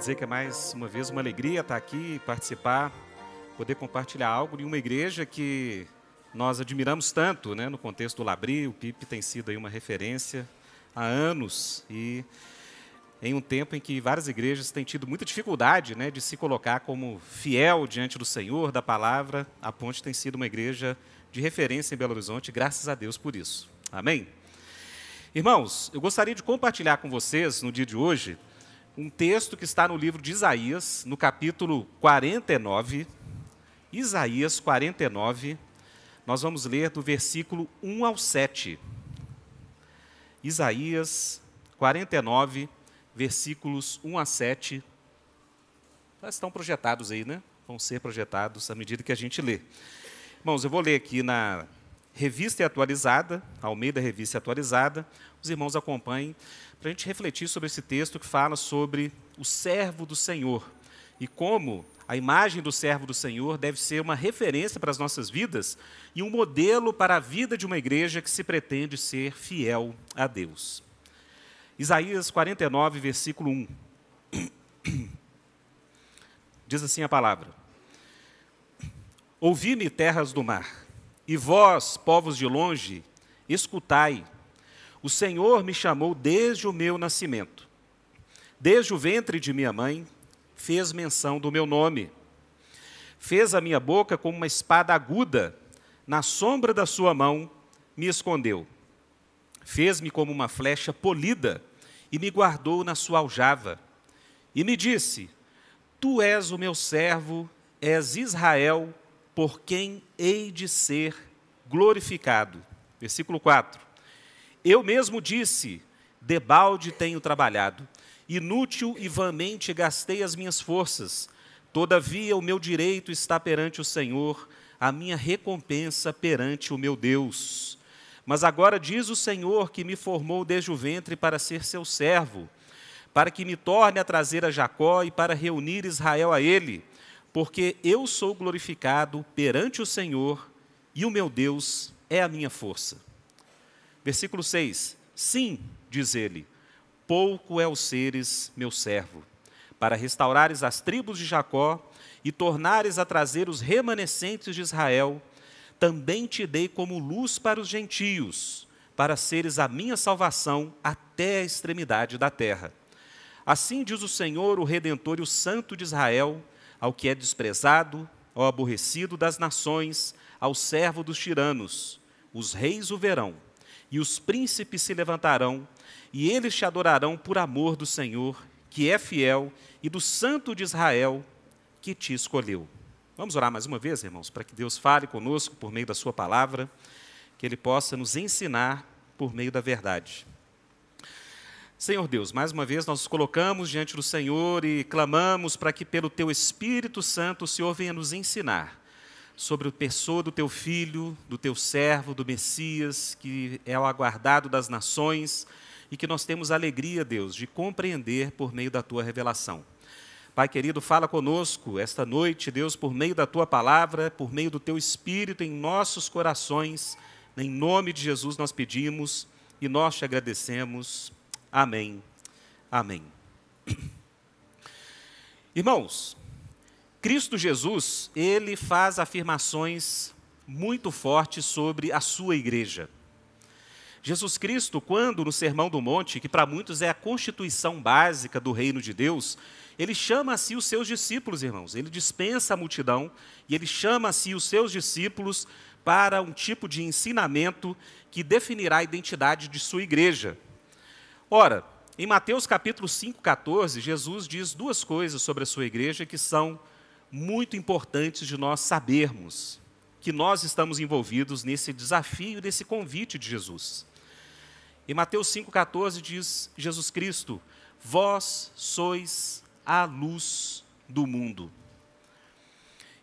dizer que é mais uma vez uma alegria estar aqui, participar, poder compartilhar algo em uma igreja que nós admiramos tanto, né, no contexto do Labri, o PIP tem sido aí uma referência há anos e em um tempo em que várias igrejas têm tido muita dificuldade né, de se colocar como fiel diante do Senhor, da palavra, a Ponte tem sido uma igreja de referência em Belo Horizonte, graças a Deus por isso. Amém? Irmãos, eu gostaria de compartilhar com vocês, no dia de hoje, um texto que está no livro de Isaías, no capítulo 49. Isaías 49, nós vamos ler do versículo 1 ao 7. Isaías 49, versículos 1 a 7. Já estão projetados aí, né? Vão ser projetados à medida que a gente lê. Irmãos, eu vou ler aqui na Revista Atualizada, Almeida Revista Atualizada. Os irmãos acompanhem para a gente refletir sobre esse texto que fala sobre o servo do Senhor e como a imagem do servo do Senhor deve ser uma referência para as nossas vidas e um modelo para a vida de uma igreja que se pretende ser fiel a Deus. Isaías 49, versículo 1. Diz assim a palavra: Ouvi-me, terras do mar, e vós, povos de longe, escutai o Senhor me chamou desde o meu nascimento. Desde o ventre de minha mãe, fez menção do meu nome. Fez a minha boca como uma espada aguda, na sombra da sua mão me escondeu. Fez-me como uma flecha polida e me guardou na sua aljava. E me disse: Tu és o meu servo, és Israel, por quem hei de ser glorificado. Versículo 4. Eu mesmo disse: debalde tenho trabalhado, inútil e vãmente gastei as minhas forças. Todavia, o meu direito está perante o Senhor, a minha recompensa perante o meu Deus. Mas agora diz o Senhor que me formou desde o ventre para ser seu servo, para que me torne a trazer a Jacó e para reunir Israel a ele, porque eu sou glorificado perante o Senhor e o meu Deus é a minha força. Versículo 6: Sim, diz ele, pouco é o seres meu servo, para restaurares as tribos de Jacó e tornares a trazer os remanescentes de Israel, também te dei como luz para os gentios, para seres a minha salvação até a extremidade da terra. Assim diz o Senhor, o Redentor e o Santo de Israel, ao que é desprezado, ao aborrecido das nações, ao servo dos tiranos: os reis o verão e os príncipes se levantarão, e eles te adorarão por amor do Senhor, que é fiel, e do Santo de Israel, que te escolheu. Vamos orar mais uma vez, irmãos, para que Deus fale conosco por meio da Sua palavra, que Ele possa nos ensinar por meio da verdade. Senhor Deus, mais uma vez nós nos colocamos diante do Senhor e clamamos para que, pelo Teu Espírito Santo, o Senhor venha nos ensinar sobre a pessoa do teu filho, do teu servo, do Messias, que é o aguardado das nações e que nós temos alegria, Deus, de compreender por meio da tua revelação. Pai querido, fala conosco esta noite, Deus, por meio da tua palavra, por meio do teu espírito em nossos corações. Em nome de Jesus nós pedimos e nós te agradecemos. Amém. Amém. Irmãos, Cristo Jesus, ele faz afirmações muito fortes sobre a sua igreja. Jesus Cristo, quando no Sermão do Monte, que para muitos é a constituição básica do reino de Deus, ele chama a si os seus discípulos, irmãos. Ele dispensa a multidão e ele chama a si os seus discípulos para um tipo de ensinamento que definirá a identidade de sua igreja. Ora, em Mateus capítulo 5, 14, Jesus diz duas coisas sobre a sua igreja que são muito importantes de nós sabermos que nós estamos envolvidos nesse desafio, nesse convite de Jesus. Em Mateus 5,14 diz Jesus Cristo: Vós sois a luz do mundo.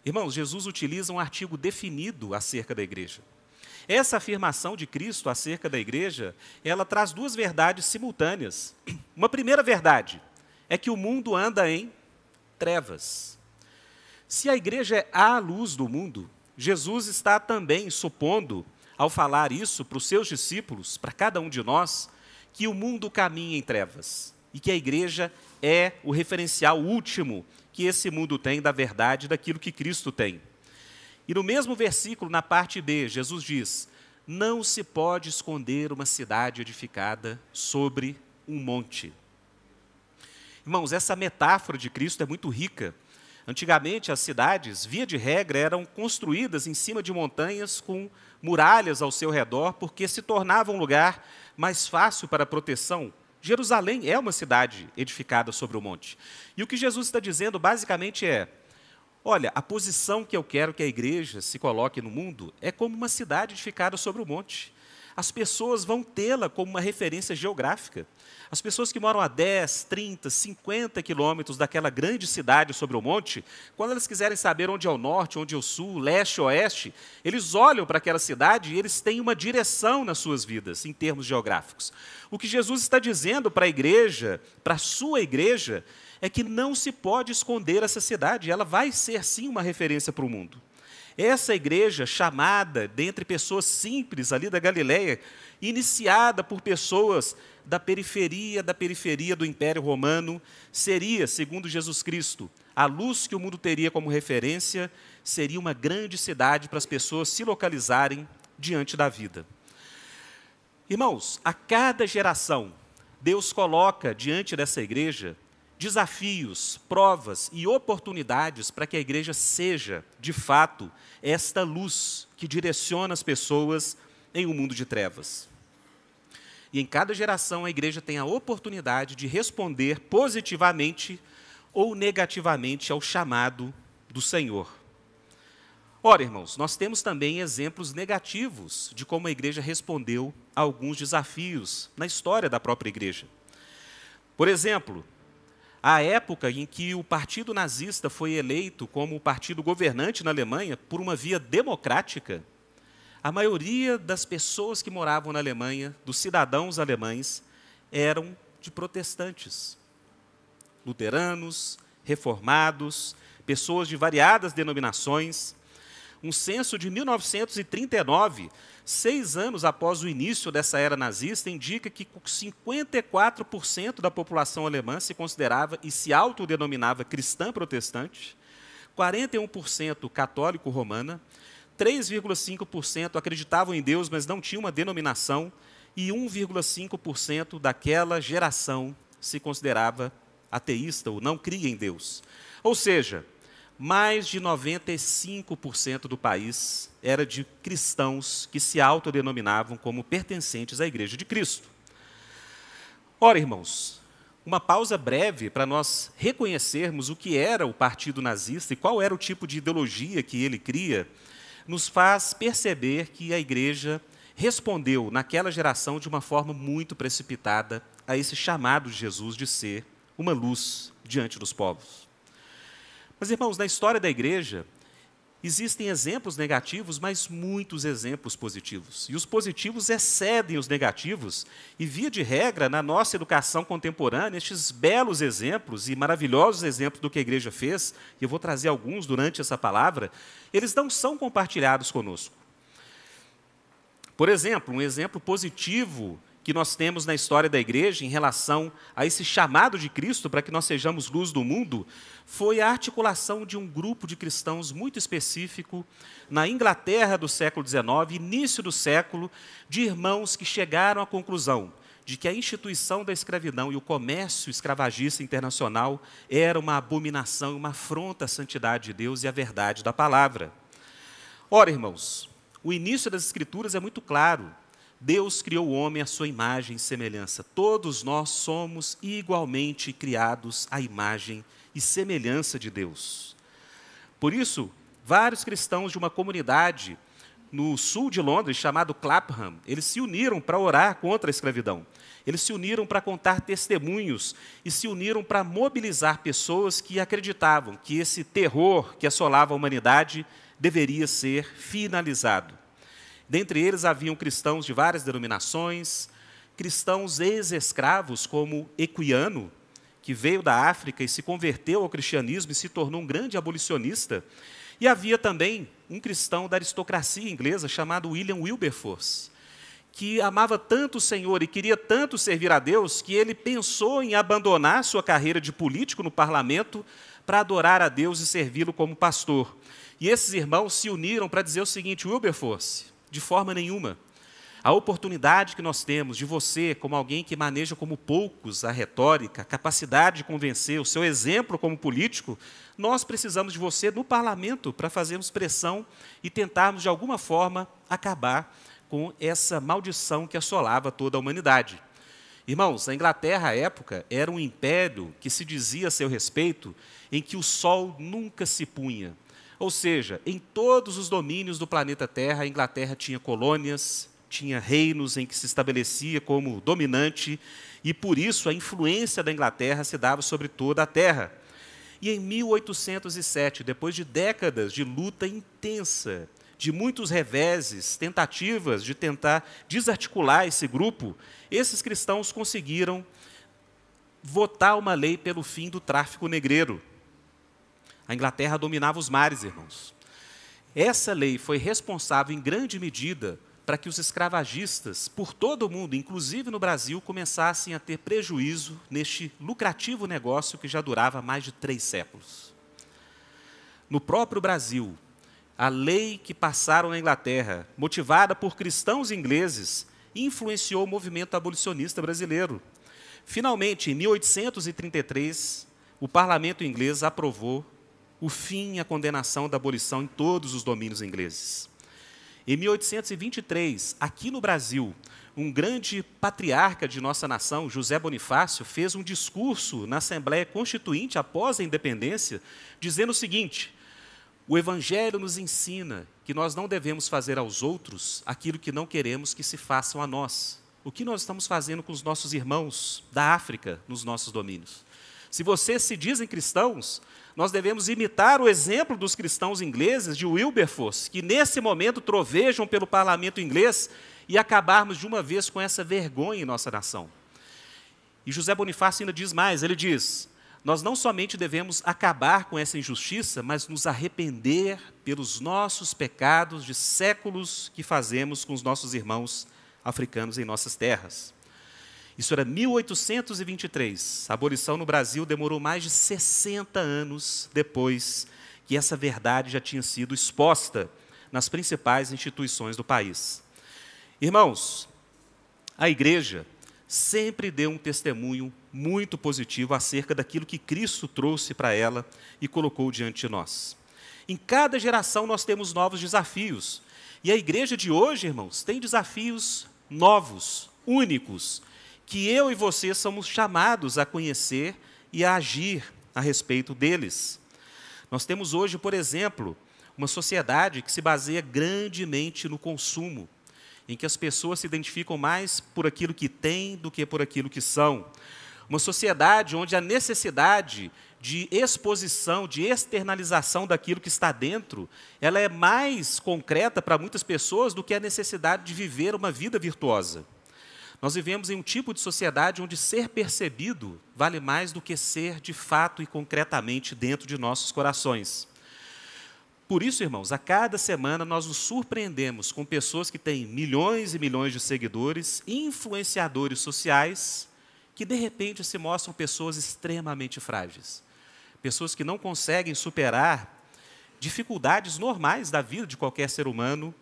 Irmãos, Jesus utiliza um artigo definido acerca da igreja. Essa afirmação de Cristo acerca da igreja, ela traz duas verdades simultâneas. Uma primeira verdade é que o mundo anda em trevas. Se a igreja é a luz do mundo, Jesus está também supondo, ao falar isso para os seus discípulos, para cada um de nós, que o mundo caminha em trevas. e que a igreja é o referencial último que esse mundo tem da verdade, daquilo que Cristo tem. E no mesmo versículo, na parte B, Jesus diz: Não se pode esconder uma cidade edificada sobre um monte. Irmãos, essa metáfora de Cristo é muito rica. Antigamente, as cidades, via de regra, eram construídas em cima de montanhas com muralhas ao seu redor, porque se tornava um lugar mais fácil para a proteção. Jerusalém é uma cidade edificada sobre o monte. E o que Jesus está dizendo basicamente é: olha, a posição que eu quero que a igreja se coloque no mundo é como uma cidade edificada sobre o monte as pessoas vão tê-la como uma referência geográfica. As pessoas que moram a 10, 30, 50 quilômetros daquela grande cidade sobre o monte, quando elas quiserem saber onde é o norte, onde é o sul, leste, oeste, eles olham para aquela cidade e eles têm uma direção nas suas vidas, em termos geográficos. O que Jesus está dizendo para a igreja, para a sua igreja, é que não se pode esconder essa cidade, ela vai ser sim uma referência para o mundo. Essa igreja, chamada dentre pessoas simples ali da Galileia, iniciada por pessoas da periferia da periferia do Império Romano, seria, segundo Jesus Cristo, a luz que o mundo teria como referência, seria uma grande cidade para as pessoas se localizarem diante da vida. Irmãos, a cada geração, Deus coloca diante dessa igreja desafios, provas e oportunidades para que a igreja seja, de fato, esta luz que direciona as pessoas em um mundo de trevas. E em cada geração a igreja tem a oportunidade de responder positivamente ou negativamente ao chamado do Senhor. Ora, irmãos, nós temos também exemplos negativos de como a igreja respondeu a alguns desafios na história da própria igreja. Por exemplo, a época em que o partido nazista foi eleito como o partido governante na Alemanha por uma via democrática, a maioria das pessoas que moravam na Alemanha, dos cidadãos alemães, eram de protestantes, luteranos, reformados, pessoas de variadas denominações. Um censo de 1939 seis anos após o início dessa era nazista, indica que 54% da população alemã se considerava e se autodenominava cristã protestante, 41% católico romana, 3,5% acreditavam em Deus, mas não tinham uma denominação, e 1,5% daquela geração se considerava ateísta ou não cria em Deus. Ou seja, mais de 95% do país era de cristãos que se autodenominavam como pertencentes à Igreja de Cristo. Ora, irmãos, uma pausa breve para nós reconhecermos o que era o partido nazista e qual era o tipo de ideologia que ele cria, nos faz perceber que a igreja respondeu naquela geração de uma forma muito precipitada a esse chamado de Jesus de ser uma luz diante dos povos. Mas, irmãos, na história da igreja, existem exemplos negativos, mas muitos exemplos positivos. E os positivos excedem os negativos, e, via de regra, na nossa educação contemporânea, estes belos exemplos e maravilhosos exemplos do que a igreja fez, e eu vou trazer alguns durante essa palavra, eles não são compartilhados conosco. Por exemplo, um exemplo positivo que nós temos na história da igreja em relação a esse chamado de Cristo para que nós sejamos luz do mundo foi a articulação de um grupo de cristãos muito específico na Inglaterra do século XIX, início do século, de irmãos que chegaram à conclusão de que a instituição da escravidão e o comércio escravagista internacional era uma abominação, uma afronta à santidade de Deus e à verdade da palavra. Ora, irmãos, o início das Escrituras é muito claro. Deus criou o homem à sua imagem e semelhança. Todos nós somos igualmente criados à imagem e semelhança de Deus. Por isso, vários cristãos de uma comunidade no sul de Londres, chamado Clapham, eles se uniram para orar contra a escravidão. Eles se uniram para contar testemunhos e se uniram para mobilizar pessoas que acreditavam que esse terror que assolava a humanidade deveria ser finalizado. Dentre eles haviam cristãos de várias denominações, cristãos ex-escravos, como Equiano, que veio da África e se converteu ao cristianismo e se tornou um grande abolicionista. E havia também um cristão da aristocracia inglesa chamado William Wilberforce, que amava tanto o Senhor e queria tanto servir a Deus, que ele pensou em abandonar sua carreira de político no parlamento para adorar a Deus e servi-lo como pastor. E esses irmãos se uniram para dizer o seguinte: Wilberforce, de forma nenhuma. A oportunidade que nós temos de você, como alguém que maneja como poucos a retórica, a capacidade de convencer, o seu exemplo como político, nós precisamos de você no parlamento para fazermos pressão e tentarmos, de alguma forma, acabar com essa maldição que assolava toda a humanidade. Irmãos, a Inglaterra, à época, era um império que se dizia a seu respeito em que o sol nunca se punha. Ou seja, em todos os domínios do planeta Terra, a Inglaterra tinha colônias, tinha reinos em que se estabelecia como dominante, e por isso a influência da Inglaterra se dava sobre toda a terra. E em 1807, depois de décadas de luta intensa, de muitos reveses, tentativas de tentar desarticular esse grupo, esses cristãos conseguiram votar uma lei pelo fim do tráfico negreiro. A Inglaterra dominava os mares, irmãos. Essa lei foi responsável, em grande medida, para que os escravagistas, por todo o mundo, inclusive no Brasil, começassem a ter prejuízo neste lucrativo negócio que já durava mais de três séculos. No próprio Brasil, a lei que passaram na Inglaterra, motivada por cristãos ingleses, influenciou o movimento abolicionista brasileiro. Finalmente, em 1833, o parlamento inglês aprovou o fim e a condenação da abolição em todos os domínios ingleses. Em 1823, aqui no Brasil, um grande patriarca de nossa nação, José Bonifácio, fez um discurso na Assembleia Constituinte após a independência, dizendo o seguinte: o Evangelho nos ensina que nós não devemos fazer aos outros aquilo que não queremos que se façam a nós. O que nós estamos fazendo com os nossos irmãos da África nos nossos domínios? Se vocês se dizem cristãos, nós devemos imitar o exemplo dos cristãos ingleses de Wilberforce, que nesse momento trovejam pelo parlamento inglês e acabarmos de uma vez com essa vergonha em nossa nação. E José Bonifácio ainda diz mais: ele diz, nós não somente devemos acabar com essa injustiça, mas nos arrepender pelos nossos pecados de séculos que fazemos com os nossos irmãos africanos em nossas terras. Isso era 1823. A abolição no Brasil demorou mais de 60 anos depois que essa verdade já tinha sido exposta nas principais instituições do país. Irmãos, a igreja sempre deu um testemunho muito positivo acerca daquilo que Cristo trouxe para ela e colocou diante de nós. Em cada geração nós temos novos desafios. E a igreja de hoje, irmãos, tem desafios novos, únicos, que eu e você somos chamados a conhecer e a agir a respeito deles. Nós temos hoje, por exemplo, uma sociedade que se baseia grandemente no consumo, em que as pessoas se identificam mais por aquilo que têm do que por aquilo que são. Uma sociedade onde a necessidade de exposição, de externalização daquilo que está dentro, ela é mais concreta para muitas pessoas do que a necessidade de viver uma vida virtuosa. Nós vivemos em um tipo de sociedade onde ser percebido vale mais do que ser de fato e concretamente dentro de nossos corações. Por isso, irmãos, a cada semana nós nos surpreendemos com pessoas que têm milhões e milhões de seguidores, influenciadores sociais, que de repente se mostram pessoas extremamente frágeis. Pessoas que não conseguem superar dificuldades normais da vida de qualquer ser humano.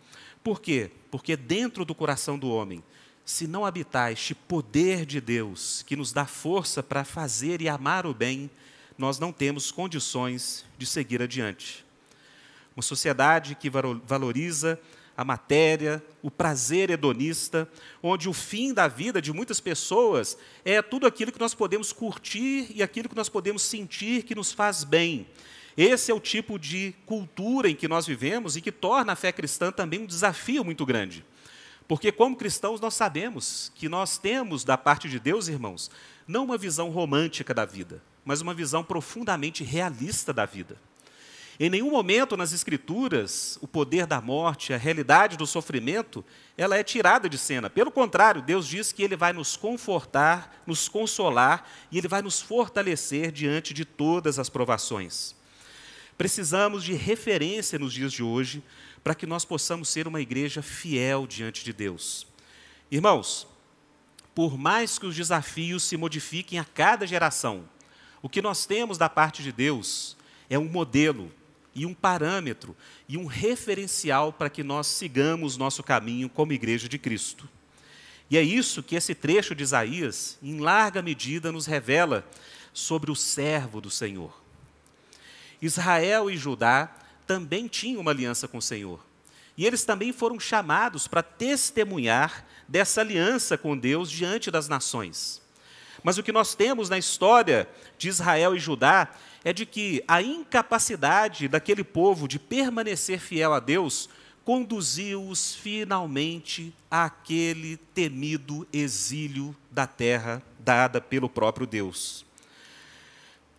Por quê? Porque dentro do coração do homem se não habitar este poder de Deus que nos dá força para fazer e amar o bem, nós não temos condições de seguir adiante. Uma sociedade que valoriza a matéria, o prazer hedonista, onde o fim da vida de muitas pessoas é tudo aquilo que nós podemos curtir e aquilo que nós podemos sentir que nos faz bem. Esse é o tipo de cultura em que nós vivemos e que torna a fé cristã também um desafio muito grande. Porque, como cristãos, nós sabemos que nós temos da parte de Deus, irmãos, não uma visão romântica da vida, mas uma visão profundamente realista da vida. Em nenhum momento nas Escrituras o poder da morte, a realidade do sofrimento, ela é tirada de cena. Pelo contrário, Deus diz que Ele vai nos confortar, nos consolar e Ele vai nos fortalecer diante de todas as provações. Precisamos de referência nos dias de hoje para que nós possamos ser uma igreja fiel diante de Deus. Irmãos, por mais que os desafios se modifiquem a cada geração, o que nós temos da parte de Deus é um modelo e um parâmetro e um referencial para que nós sigamos nosso caminho como igreja de Cristo. E é isso que esse trecho de Isaías, em larga medida, nos revela sobre o servo do Senhor. Israel e Judá também tinham uma aliança com o Senhor. E eles também foram chamados para testemunhar dessa aliança com Deus diante das nações. Mas o que nós temos na história de Israel e Judá é de que a incapacidade daquele povo de permanecer fiel a Deus conduziu-os finalmente àquele temido exílio da terra dada pelo próprio Deus.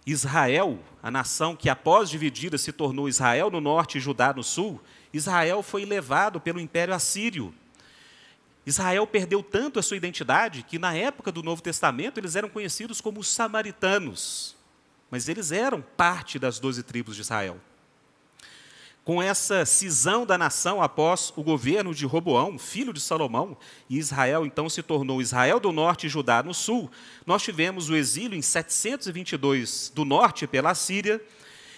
Israel, a nação que após dividida se tornou Israel no norte e Judá no sul, Israel foi levado pelo Império Assírio. Israel perdeu tanto a sua identidade que na época do Novo Testamento eles eram conhecidos como os samaritanos, mas eles eram parte das doze tribos de Israel com essa cisão da nação após o governo de Roboão, filho de Salomão, e Israel então se tornou Israel do norte e Judá no sul, nós tivemos o exílio em 722 do norte pela Síria,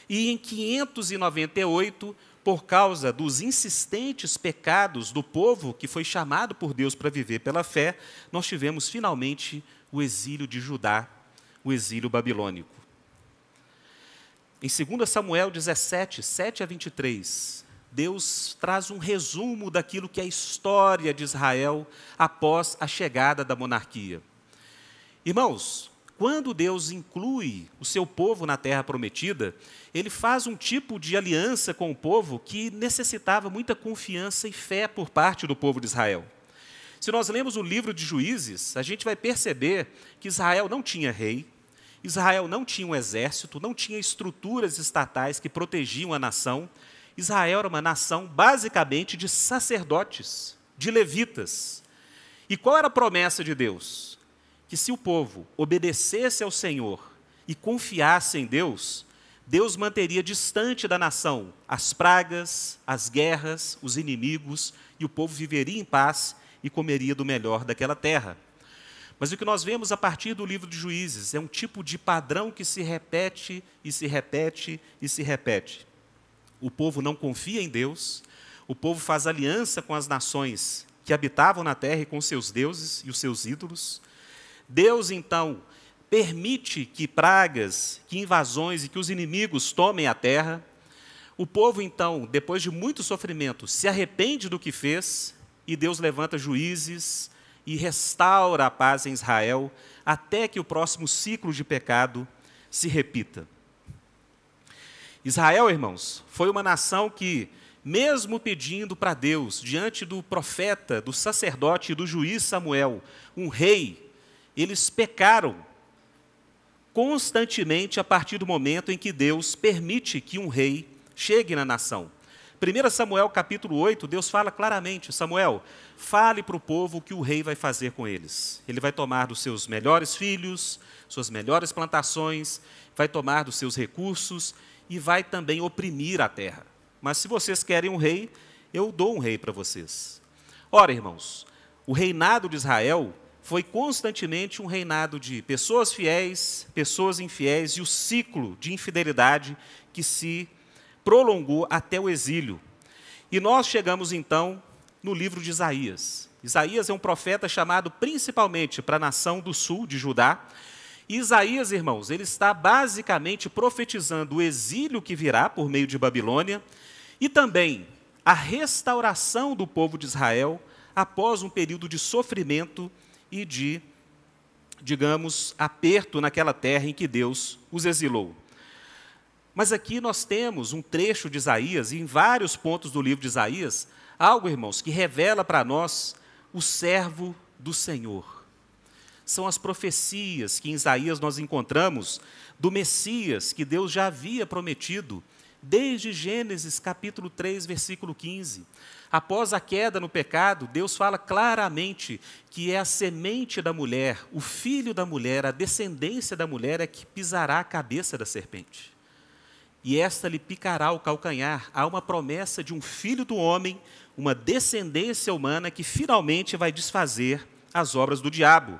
e em 598, por causa dos insistentes pecados do povo que foi chamado por Deus para viver pela fé, nós tivemos finalmente o exílio de Judá, o exílio babilônico. Em 2 Samuel 17, 7 a 23, Deus traz um resumo daquilo que é a história de Israel após a chegada da monarquia. Irmãos, quando Deus inclui o seu povo na terra prometida, ele faz um tipo de aliança com o povo que necessitava muita confiança e fé por parte do povo de Israel. Se nós lemos o livro de Juízes, a gente vai perceber que Israel não tinha rei, Israel não tinha um exército, não tinha estruturas estatais que protegiam a nação. Israel era uma nação basicamente de sacerdotes, de levitas. E qual era a promessa de Deus? Que se o povo obedecesse ao Senhor e confiasse em Deus, Deus manteria distante da nação as pragas, as guerras, os inimigos, e o povo viveria em paz e comeria do melhor daquela terra. Mas o que nós vemos a partir do livro de Juízes é um tipo de padrão que se repete e se repete e se repete. O povo não confia em Deus, o povo faz aliança com as nações que habitavam na terra e com seus deuses e os seus ídolos. Deus, então, permite que pragas, que invasões e que os inimigos tomem a terra. O povo, então, depois de muito sofrimento, se arrepende do que fez e Deus levanta juízes e restaura a paz em Israel até que o próximo ciclo de pecado se repita. Israel, irmãos, foi uma nação que, mesmo pedindo para Deus, diante do profeta, do sacerdote e do juiz Samuel, um rei, eles pecaram constantemente a partir do momento em que Deus permite que um rei chegue na nação. 1 Samuel capítulo 8, Deus fala claramente: Samuel, fale para o povo o que o rei vai fazer com eles. Ele vai tomar dos seus melhores filhos, suas melhores plantações, vai tomar dos seus recursos e vai também oprimir a terra. Mas se vocês querem um rei, eu dou um rei para vocês. Ora, irmãos, o reinado de Israel foi constantemente um reinado de pessoas fiéis, pessoas infiéis e o ciclo de infidelidade que se prolongou até o exílio. E nós chegamos então no livro de Isaías. Isaías é um profeta chamado principalmente para a nação do sul de Judá. E Isaías, irmãos, ele está basicamente profetizando o exílio que virá por meio de Babilônia e também a restauração do povo de Israel após um período de sofrimento e de, digamos, aperto naquela terra em que Deus os exilou. Mas aqui nós temos um trecho de Isaías, e em vários pontos do livro de Isaías, algo, irmãos, que revela para nós o servo do Senhor. São as profecias que em Isaías nós encontramos do Messias que Deus já havia prometido desde Gênesis capítulo 3, versículo 15. Após a queda no pecado, Deus fala claramente que é a semente da mulher, o filho da mulher, a descendência da mulher é que pisará a cabeça da serpente. E esta lhe picará o calcanhar. Há uma promessa de um filho do homem, uma descendência humana que finalmente vai desfazer as obras do diabo.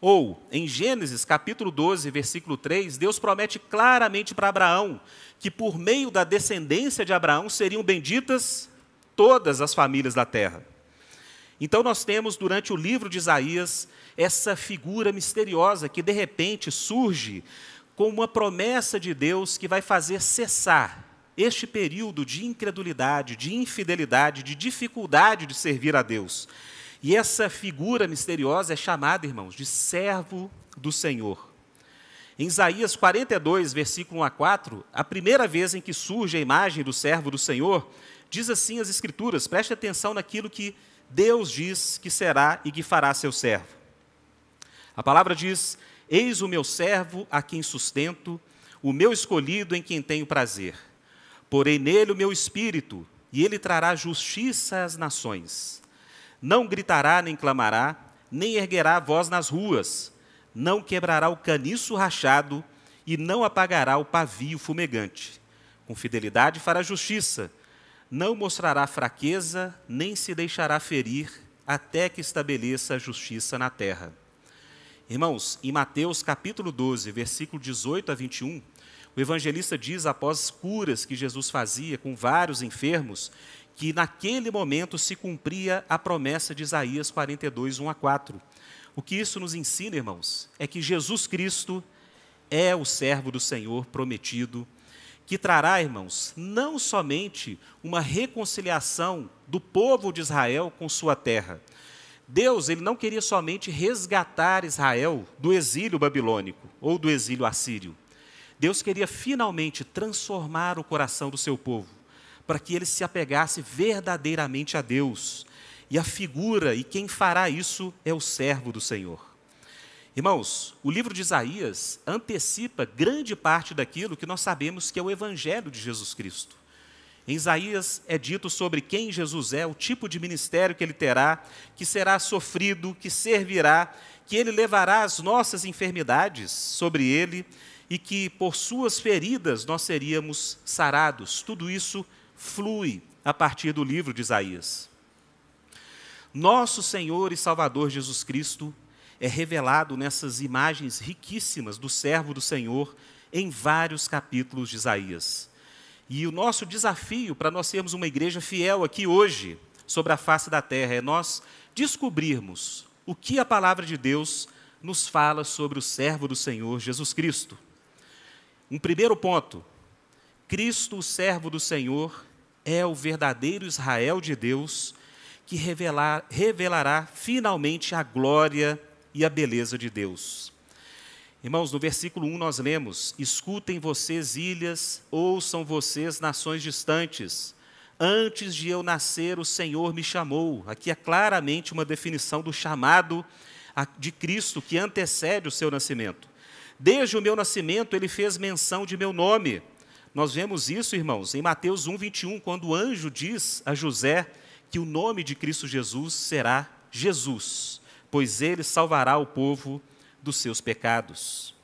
Ou, em Gênesis capítulo 12, versículo 3, Deus promete claramente para Abraão que por meio da descendência de Abraão seriam benditas todas as famílias da terra. Então nós temos durante o livro de Isaías essa figura misteriosa que de repente surge como uma promessa de Deus que vai fazer cessar este período de incredulidade, de infidelidade, de dificuldade de servir a Deus. E essa figura misteriosa é chamada, irmãos, de servo do Senhor. Em Isaías 42, versículo 1 a 4, a primeira vez em que surge a imagem do servo do Senhor, diz assim as Escrituras, preste atenção naquilo que Deus diz que será e que fará seu servo. A palavra diz: Eis o meu servo a quem sustento, o meu escolhido em quem tenho prazer. Porém nele o meu espírito, e ele trará justiça às nações. Não gritará nem clamará, nem erguerá voz nas ruas, não quebrará o caniço rachado e não apagará o pavio fumegante. Com fidelidade fará justiça, não mostrará fraqueza, nem se deixará ferir, até que estabeleça a justiça na terra. Irmãos, em Mateus capítulo 12, versículo 18 a 21, o evangelista diz, após curas que Jesus fazia com vários enfermos, que naquele momento se cumpria a promessa de Isaías 42, 1 a 4. O que isso nos ensina, irmãos, é que Jesus Cristo é o servo do Senhor prometido, que trará, irmãos, não somente uma reconciliação do povo de Israel com sua terra. Deus, ele não queria somente resgatar Israel do exílio babilônico ou do exílio assírio. Deus queria finalmente transformar o coração do seu povo para que ele se apegasse verdadeiramente a Deus. E a figura e quem fará isso é o servo do Senhor. Irmãos, o livro de Isaías antecipa grande parte daquilo que nós sabemos que é o evangelho de Jesus Cristo. Em Isaías é dito sobre quem Jesus é, o tipo de ministério que ele terá, que será sofrido, que servirá, que ele levará as nossas enfermidades sobre ele e que por suas feridas nós seríamos sarados. Tudo isso flui a partir do livro de Isaías. Nosso Senhor e Salvador Jesus Cristo é revelado nessas imagens riquíssimas do servo do Senhor em vários capítulos de Isaías. E o nosso desafio para nós sermos uma igreja fiel aqui hoje, sobre a face da terra, é nós descobrirmos o que a palavra de Deus nos fala sobre o servo do Senhor Jesus Cristo. Um primeiro ponto: Cristo, o servo do Senhor, é o verdadeiro Israel de Deus que revelar, revelará finalmente a glória e a beleza de Deus. Irmãos, no versículo 1 nós lemos: Escutem vocês, ilhas, ouçam vocês, nações distantes. Antes de eu nascer, o Senhor me chamou. Aqui é claramente uma definição do chamado de Cristo que antecede o seu nascimento. Desde o meu nascimento, ele fez menção de meu nome. Nós vemos isso, irmãos, em Mateus 1, 21, quando o anjo diz a José que o nome de Cristo Jesus será Jesus, pois ele salvará o povo dos seus pecados.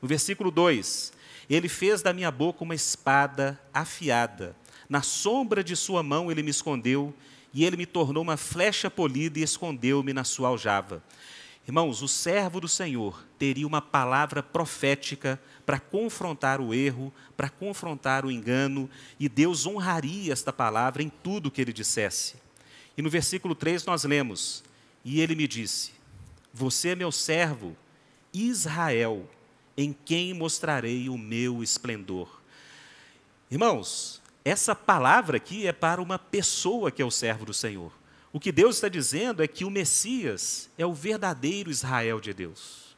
No versículo 2: Ele fez da minha boca uma espada afiada, na sombra de sua mão ele me escondeu, e ele me tornou uma flecha polida e escondeu-me na sua aljava. Irmãos, o servo do Senhor teria uma palavra profética para confrontar o erro, para confrontar o engano, e Deus honraria esta palavra em tudo que ele dissesse. E no versículo 3 nós lemos: E ele me disse: Você é meu servo, Israel, em quem mostrarei o meu esplendor. Irmãos, essa palavra aqui é para uma pessoa que é o servo do Senhor. O que Deus está dizendo é que o Messias é o verdadeiro Israel de Deus.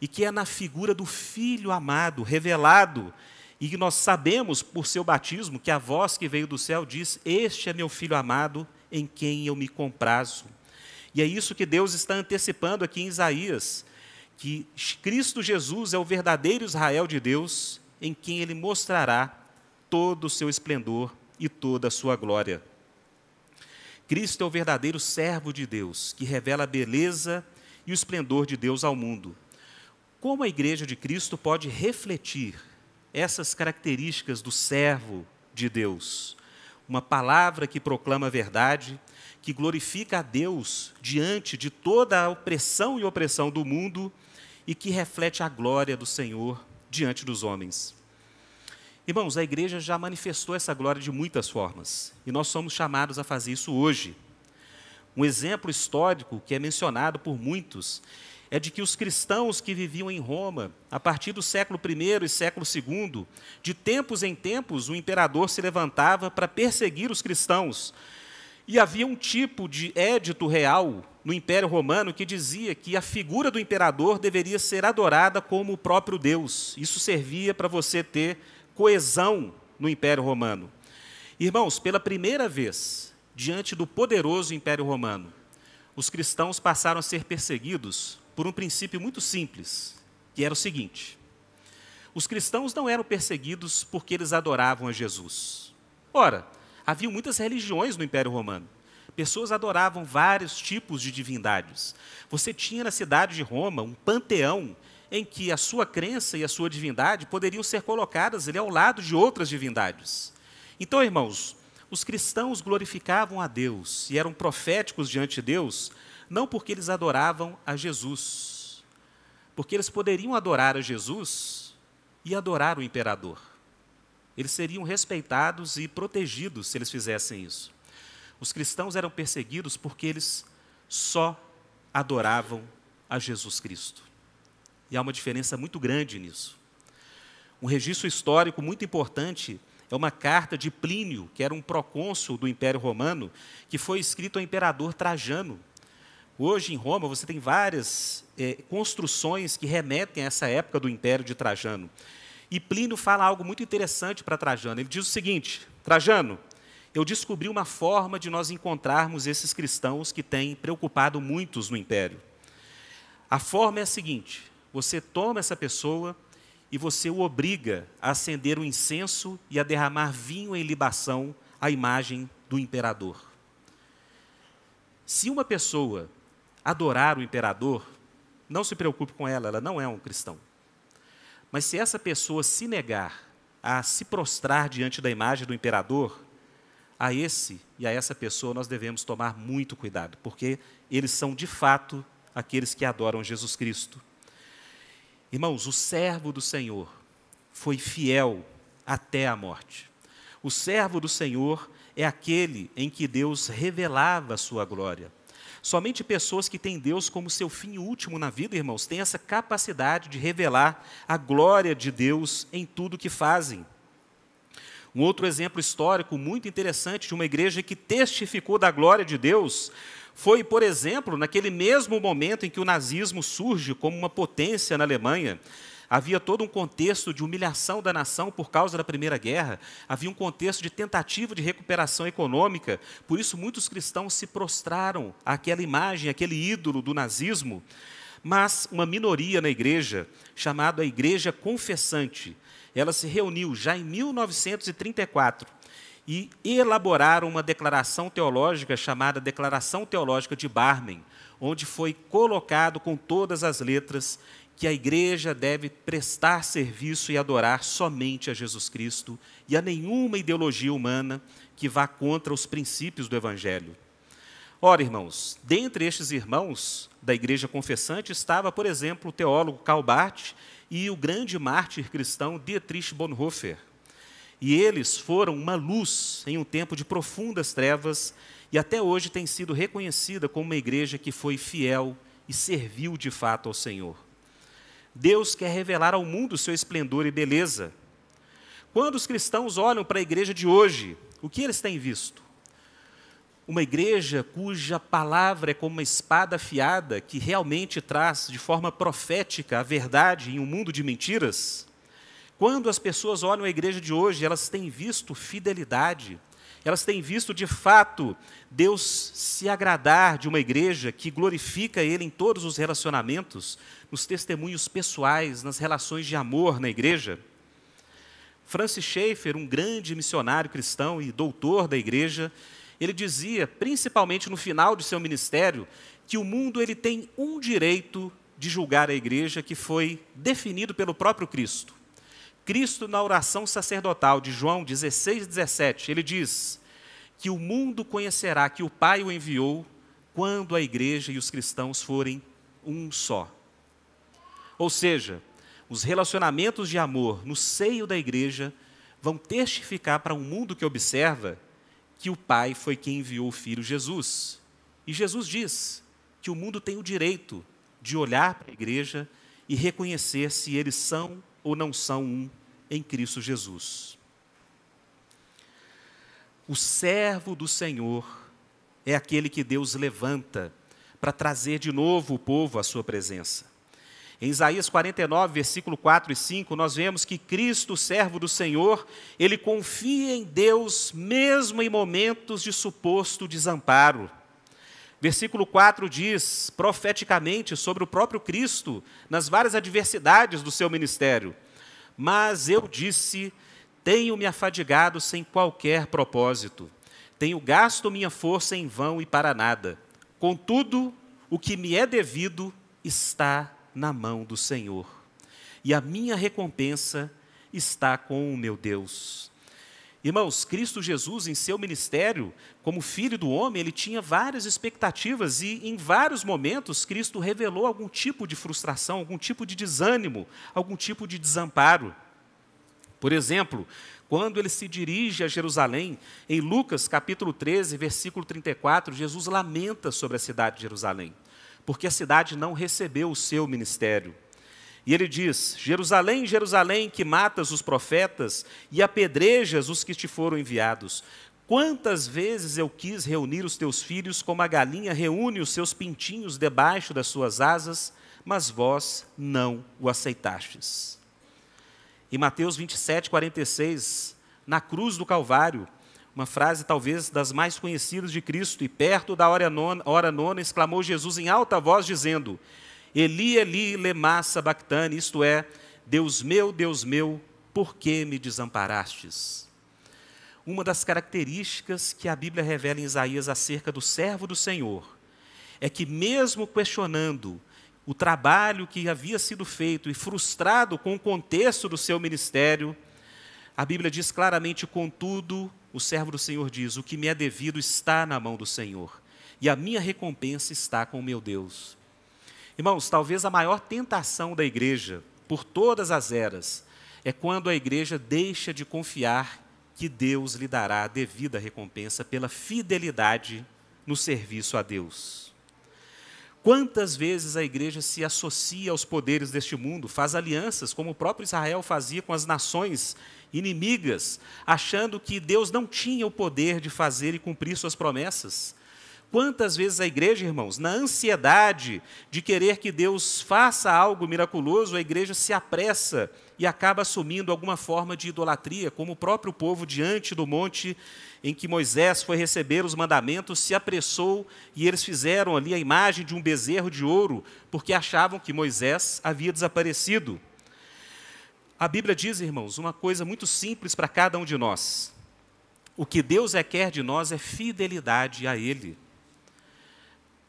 E que é na figura do Filho amado, revelado, e que nós sabemos por seu batismo que a voz que veio do céu diz: Este é meu filho amado, em quem eu me comprazo. E é isso que Deus está antecipando aqui em Isaías, que Cristo Jesus é o verdadeiro Israel de Deus, em quem ele mostrará todo o seu esplendor e toda a sua glória. Cristo é o verdadeiro servo de Deus, que revela a beleza e o esplendor de Deus ao mundo. Como a igreja de Cristo pode refletir essas características do servo de Deus. Uma palavra que proclama a verdade, que glorifica a Deus diante de toda a opressão e opressão do mundo e que reflete a glória do Senhor diante dos homens. Irmãos, a igreja já manifestou essa glória de muitas formas e nós somos chamados a fazer isso hoje. Um exemplo histórico que é mencionado por muitos é de que os cristãos que viviam em Roma, a partir do século I e século II, de tempos em tempos, o imperador se levantava para perseguir os cristãos. E havia um tipo de édito real no Império Romano que dizia que a figura do imperador deveria ser adorada como o próprio Deus. Isso servia para você ter coesão no Império Romano. Irmãos, pela primeira vez, diante do poderoso Império Romano, os cristãos passaram a ser perseguidos por um princípio muito simples, que era o seguinte: os cristãos não eram perseguidos porque eles adoravam a Jesus. Ora, havia muitas religiões no Império Romano. Pessoas adoravam vários tipos de divindades. Você tinha na cidade de Roma um panteão em que a sua crença e a sua divindade poderiam ser colocadas ali ao lado de outras divindades. Então, irmãos, os cristãos glorificavam a Deus e eram proféticos diante de Deus não porque eles adoravam a Jesus, porque eles poderiam adorar a Jesus e adorar o imperador. Eles seriam respeitados e protegidos se eles fizessem isso. Os cristãos eram perseguidos porque eles só adoravam a Jesus Cristo. E há uma diferença muito grande nisso. Um registro histórico muito importante é uma carta de Plínio, que era um procônsul do Império Romano, que foi escrito ao imperador Trajano, Hoje em Roma você tem várias é, construções que remetem a essa época do Império de Trajano. E Plínio fala algo muito interessante para Trajano. Ele diz o seguinte: Trajano, eu descobri uma forma de nós encontrarmos esses cristãos que têm preocupado muitos no Império. A forma é a seguinte: você toma essa pessoa e você o obriga a acender o um incenso e a derramar vinho em libação à imagem do imperador. Se uma pessoa adorar o imperador, não se preocupe com ela, ela não é um cristão. Mas se essa pessoa se negar a se prostrar diante da imagem do imperador, a esse e a essa pessoa nós devemos tomar muito cuidado, porque eles são de fato aqueles que adoram Jesus Cristo. Irmãos, o servo do Senhor foi fiel até a morte. O servo do Senhor é aquele em que Deus revelava a sua glória. Somente pessoas que têm Deus como seu fim último na vida, irmãos, têm essa capacidade de revelar a glória de Deus em tudo que fazem. Um outro exemplo histórico muito interessante de uma igreja que testificou da glória de Deus foi, por exemplo, naquele mesmo momento em que o nazismo surge como uma potência na Alemanha. Havia todo um contexto de humilhação da nação por causa da Primeira Guerra, havia um contexto de tentativa de recuperação econômica, por isso muitos cristãos se prostraram àquela imagem, àquele ídolo do nazismo. Mas uma minoria na igreja, chamada a Igreja Confessante, ela se reuniu já em 1934 e elaboraram uma declaração teológica chamada Declaração Teológica de Barmen, onde foi colocado com todas as letras que a igreja deve prestar serviço e adorar somente a Jesus Cristo e a nenhuma ideologia humana que vá contra os princípios do Evangelho. Ora, irmãos, dentre estes irmãos da igreja confessante estava, por exemplo, o teólogo Karl Barth e o grande mártir cristão Dietrich Bonhoeffer. E eles foram uma luz em um tempo de profundas trevas e até hoje tem sido reconhecida como uma igreja que foi fiel e serviu de fato ao Senhor. Deus quer revelar ao mundo seu esplendor e beleza. Quando os cristãos olham para a igreja de hoje, o que eles têm visto? Uma igreja cuja palavra é como uma espada afiada que realmente traz de forma profética a verdade em um mundo de mentiras? Quando as pessoas olham a igreja de hoje, elas têm visto fidelidade, elas têm visto de fato Deus se agradar de uma igreja que glorifica Ele em todos os relacionamentos, nos testemunhos pessoais, nas relações de amor na igreja. Francis Schaeffer, um grande missionário cristão e doutor da igreja, ele dizia, principalmente no final de seu ministério, que o mundo ele tem um direito de julgar a igreja que foi definido pelo próprio Cristo. Cristo, na oração sacerdotal de João 16, 17, ele diz que o mundo conhecerá que o Pai o enviou quando a igreja e os cristãos forem um só. Ou seja, os relacionamentos de amor no seio da igreja vão testificar para um mundo que observa que o Pai foi quem enviou o Filho Jesus. E Jesus diz que o mundo tem o direito de olhar para a igreja e reconhecer se eles são ou não são um em Cristo Jesus. O servo do Senhor é aquele que Deus levanta para trazer de novo o povo à sua presença. Em Isaías 49, versículo 4 e 5, nós vemos que Cristo, servo do Senhor, ele confia em Deus mesmo em momentos de suposto desamparo. Versículo 4 diz, profeticamente, sobre o próprio Cristo, nas várias adversidades do seu ministério: Mas eu disse, tenho me afadigado sem qualquer propósito, tenho gasto minha força em vão e para nada. Contudo, o que me é devido está na mão do Senhor, e a minha recompensa está com o meu Deus. Irmãos, Cristo Jesus, em seu ministério, como filho do homem, ele tinha várias expectativas e, em vários momentos, Cristo revelou algum tipo de frustração, algum tipo de desânimo, algum tipo de desamparo. Por exemplo, quando ele se dirige a Jerusalém, em Lucas capítulo 13, versículo 34, Jesus lamenta sobre a cidade de Jerusalém porque a cidade não recebeu o seu ministério. E ele diz: Jerusalém, Jerusalém, que matas os profetas e apedrejas os que te foram enviados. Quantas vezes eu quis reunir os teus filhos como a galinha reúne os seus pintinhos debaixo das suas asas, mas vós não o aceitastes. Em Mateus 27, 46, na cruz do Calvário, uma frase talvez das mais conhecidas de Cristo, e perto da hora nona, hora nona exclamou Jesus em alta voz, dizendo: Eli, Eli, lema sabachthani, isto é, Deus meu, Deus meu, por que me desamparastes? Uma das características que a Bíblia revela em Isaías acerca do servo do Senhor é que, mesmo questionando o trabalho que havia sido feito e frustrado com o contexto do seu ministério, a Bíblia diz claramente: contudo, o servo do Senhor diz: O que me é devido está na mão do Senhor, e a minha recompensa está com o meu Deus. Irmãos, talvez a maior tentação da igreja, por todas as eras, é quando a igreja deixa de confiar que Deus lhe dará a devida recompensa pela fidelidade no serviço a Deus. Quantas vezes a igreja se associa aos poderes deste mundo, faz alianças, como o próprio Israel fazia com as nações inimigas, achando que Deus não tinha o poder de fazer e cumprir suas promessas. Quantas vezes a igreja, irmãos, na ansiedade de querer que Deus faça algo miraculoso, a igreja se apressa e acaba assumindo alguma forma de idolatria, como o próprio povo diante do monte em que Moisés foi receber os mandamentos, se apressou e eles fizeram ali a imagem de um bezerro de ouro, porque achavam que Moisés havia desaparecido. A Bíblia diz, irmãos, uma coisa muito simples para cada um de nós. O que Deus é quer de nós é fidelidade a Ele.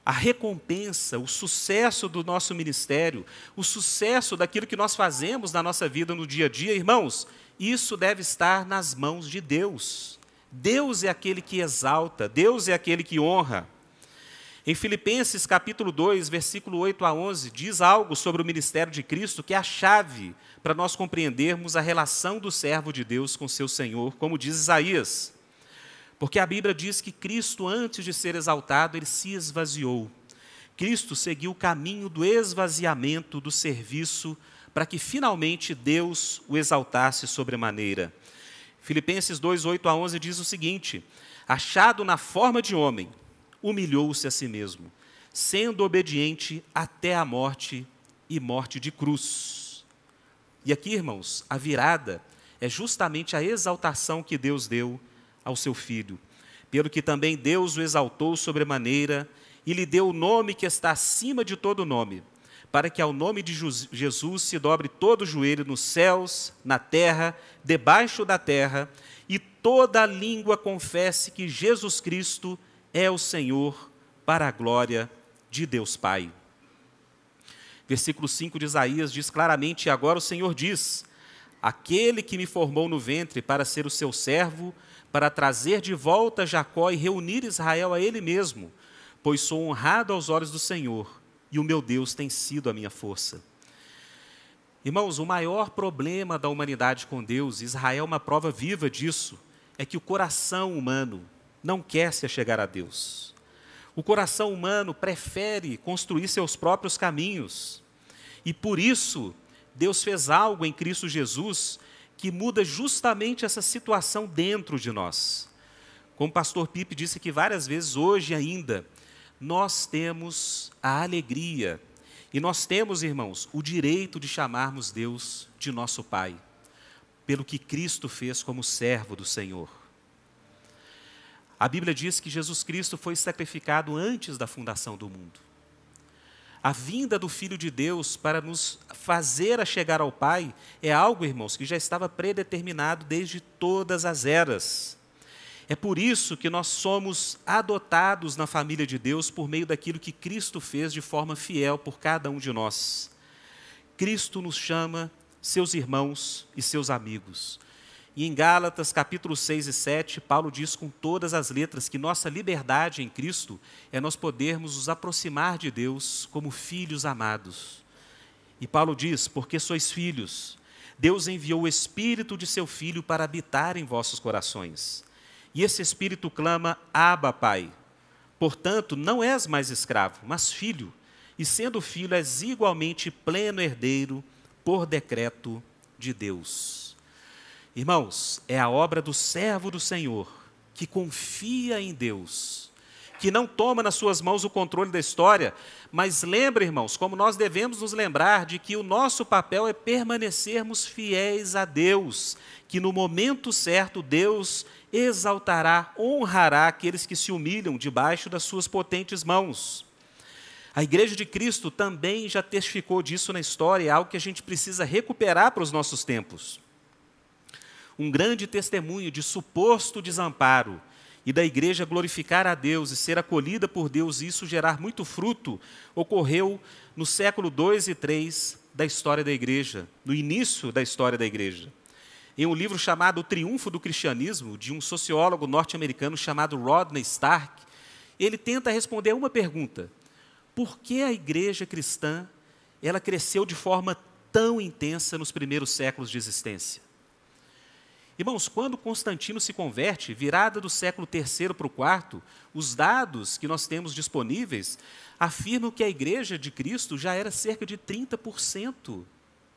A recompensa, o sucesso do nosso ministério, o sucesso daquilo que nós fazemos na nossa vida no dia a dia, irmãos, isso deve estar nas mãos de Deus. Deus é aquele que exalta, Deus é aquele que honra. Em Filipenses capítulo 2, versículo 8 a 11, diz algo sobre o ministério de Cristo que é a chave para nós compreendermos a relação do servo de Deus com seu Senhor, como diz Isaías. Porque a Bíblia diz que Cristo, antes de ser exaltado, ele se esvaziou. Cristo seguiu o caminho do esvaziamento, do serviço, para que finalmente Deus o exaltasse sobremaneira. Filipenses 2, 8 a 11 diz o seguinte: Achado na forma de homem, humilhou-se a si mesmo, sendo obediente até a morte e morte de cruz. E aqui, irmãos, a virada é justamente a exaltação que Deus deu ao seu filho, pelo que também Deus o exaltou sobremaneira e lhe deu o nome que está acima de todo nome, para que ao nome de Jesus se dobre todo o joelho nos céus, na terra, debaixo da terra, e toda língua confesse que Jesus Cristo é o Senhor, para a glória de Deus Pai. Versículo 5 de Isaías diz claramente: Agora o Senhor diz: aquele que me formou no ventre para ser o seu servo, para trazer de volta Jacó e reunir Israel a ele mesmo, pois sou honrado aos olhos do Senhor, e o meu Deus tem sido a minha força. Irmãos, o maior problema da humanidade com Deus, Israel é uma prova viva disso, é que o coração humano não quer se achegar a Deus. O coração humano prefere construir seus próprios caminhos. E por isso, Deus fez algo em Cristo Jesus que muda justamente essa situação dentro de nós. Como o pastor Pipe disse que várias vezes hoje ainda, nós temos a alegria e nós temos, irmãos, o direito de chamarmos Deus de nosso Pai, pelo que Cristo fez como servo do Senhor. A Bíblia diz que Jesus Cristo foi sacrificado antes da fundação do mundo. A vinda do Filho de Deus para nos fazer a chegar ao Pai é algo, irmãos, que já estava predeterminado desde todas as eras. É por isso que nós somos adotados na família de Deus por meio daquilo que Cristo fez de forma fiel por cada um de nós. Cristo nos chama seus irmãos e seus amigos. E em Gálatas, capítulo 6 e 7, Paulo diz com todas as letras que nossa liberdade em Cristo é nós podermos nos aproximar de Deus como filhos amados. E Paulo diz: Porque sois filhos, Deus enviou o Espírito de seu Filho para habitar em vossos corações. E esse Espírito clama: Abba, Pai. Portanto, não és mais escravo, mas filho. E sendo filho, és igualmente pleno herdeiro por decreto de Deus. Irmãos, é a obra do servo do Senhor, que confia em Deus, que não toma nas suas mãos o controle da história, mas lembra, irmãos, como nós devemos nos lembrar de que o nosso papel é permanecermos fiéis a Deus, que no momento certo Deus exaltará, honrará aqueles que se humilham debaixo das suas potentes mãos. A Igreja de Cristo também já testificou disso na história, é algo que a gente precisa recuperar para os nossos tempos um grande testemunho de suposto desamparo e da igreja glorificar a Deus e ser acolhida por Deus e isso gerar muito fruto, ocorreu no século 2 e 3 da história da igreja, no início da história da igreja. Em um livro chamado O Triunfo do Cristianismo, de um sociólogo norte-americano chamado Rodney Stark, ele tenta responder uma pergunta: por que a igreja cristã ela cresceu de forma tão intensa nos primeiros séculos de existência? Irmãos, quando Constantino se converte, virada do século III para o IV, os dados que nós temos disponíveis afirmam que a igreja de Cristo já era cerca de 30%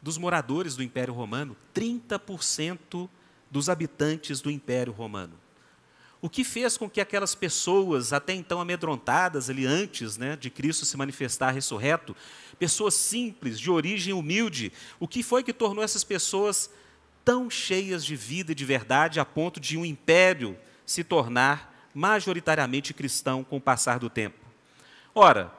dos moradores do Império Romano, 30% dos habitantes do Império Romano. O que fez com que aquelas pessoas, até então amedrontadas ali antes né, de Cristo se manifestar ressurreto, pessoas simples, de origem humilde, o que foi que tornou essas pessoas tão cheias de vida e de verdade a ponto de um império se tornar majoritariamente cristão com o passar do tempo. Ora,